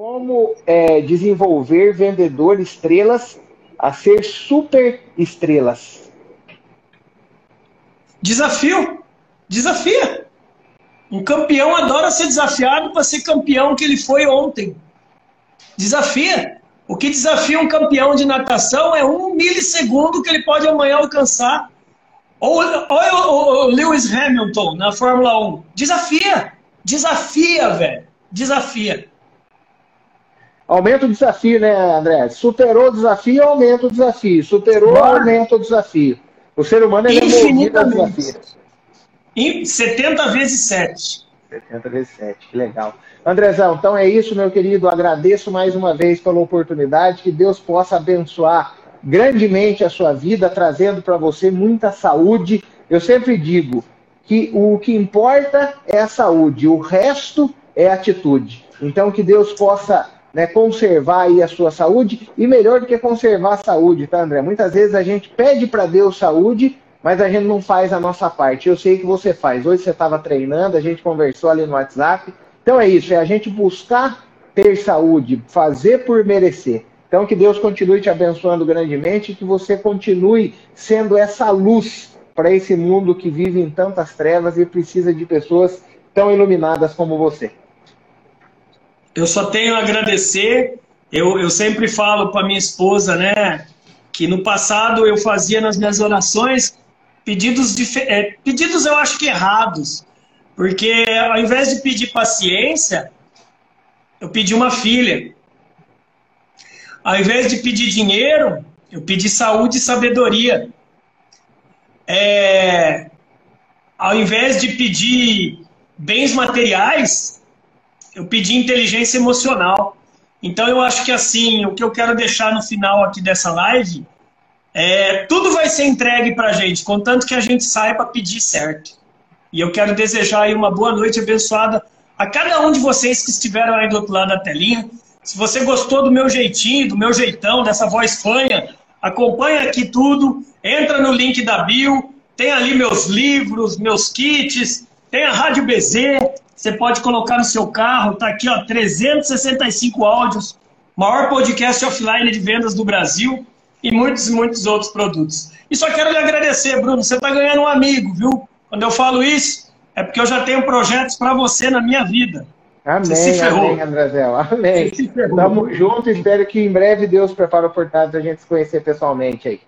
Como é, desenvolver vendedor estrelas a ser super estrelas? Desafio. Desafia. Um campeão adora ser desafiado para ser campeão que ele foi ontem. Desafia. O que desafia um campeão de natação é um milissegundo que ele pode amanhã alcançar. Ou, ou, o Lewis Hamilton na Fórmula 1. Desafia. Desafia, velho. Desafia. Aumenta o desafio, né, André? Superou o desafio, aumenta o desafio. Superou, Bora. aumenta o desafio. O ser humano é movido a desafios. 70 vezes 7. 70 vezes 7, que legal. Andrezão, então é isso, meu querido. Agradeço mais uma vez pela oportunidade. Que Deus possa abençoar grandemente a sua vida, trazendo para você muita saúde. Eu sempre digo que o que importa é a saúde, o resto é atitude. Então, que Deus possa né, conservar aí a sua saúde e melhor do que conservar a saúde, tá, André? Muitas vezes a gente pede para Deus saúde, mas a gente não faz a nossa parte. Eu sei que você faz. Hoje você estava treinando, a gente conversou ali no WhatsApp. Então é isso, é a gente buscar ter saúde, fazer por merecer. Então que Deus continue te abençoando grandemente que você continue sendo essa luz para esse mundo que vive em tantas trevas e precisa de pessoas tão iluminadas como você. Eu só tenho a agradecer. Eu, eu sempre falo para minha esposa, né, que no passado eu fazia nas minhas orações pedidos, é, pedidos eu acho que errados, porque ao invés de pedir paciência, eu pedi uma filha. Ao invés de pedir dinheiro, eu pedi saúde e sabedoria. É, ao invés de pedir bens materiais, eu pedi inteligência emocional. Então eu acho que assim, o que eu quero deixar no final aqui dessa live é tudo vai ser entregue para a gente, contanto que a gente saiba pedir certo. E eu quero desejar aí uma boa noite abençoada a cada um de vocês que estiveram aí do outro lado da telinha. Se você gostou do meu jeitinho, do meu jeitão, dessa voz fanha, acompanha aqui tudo, entra no link da bio, tem ali meus livros, meus kits, tem a Rádio BZ, você pode colocar no seu carro, tá aqui, ó, 365 áudios, maior podcast offline de vendas do Brasil e muitos e muitos outros produtos. E só quero lhe agradecer, Bruno, você está ganhando um amigo, viu? Quando eu falo isso, é porque eu já tenho projetos para você na minha vida. Amém, amém, Andrezel. Amém. Tamo junto, espero que em breve Deus prepare a oportunidade da gente se conhecer pessoalmente aí.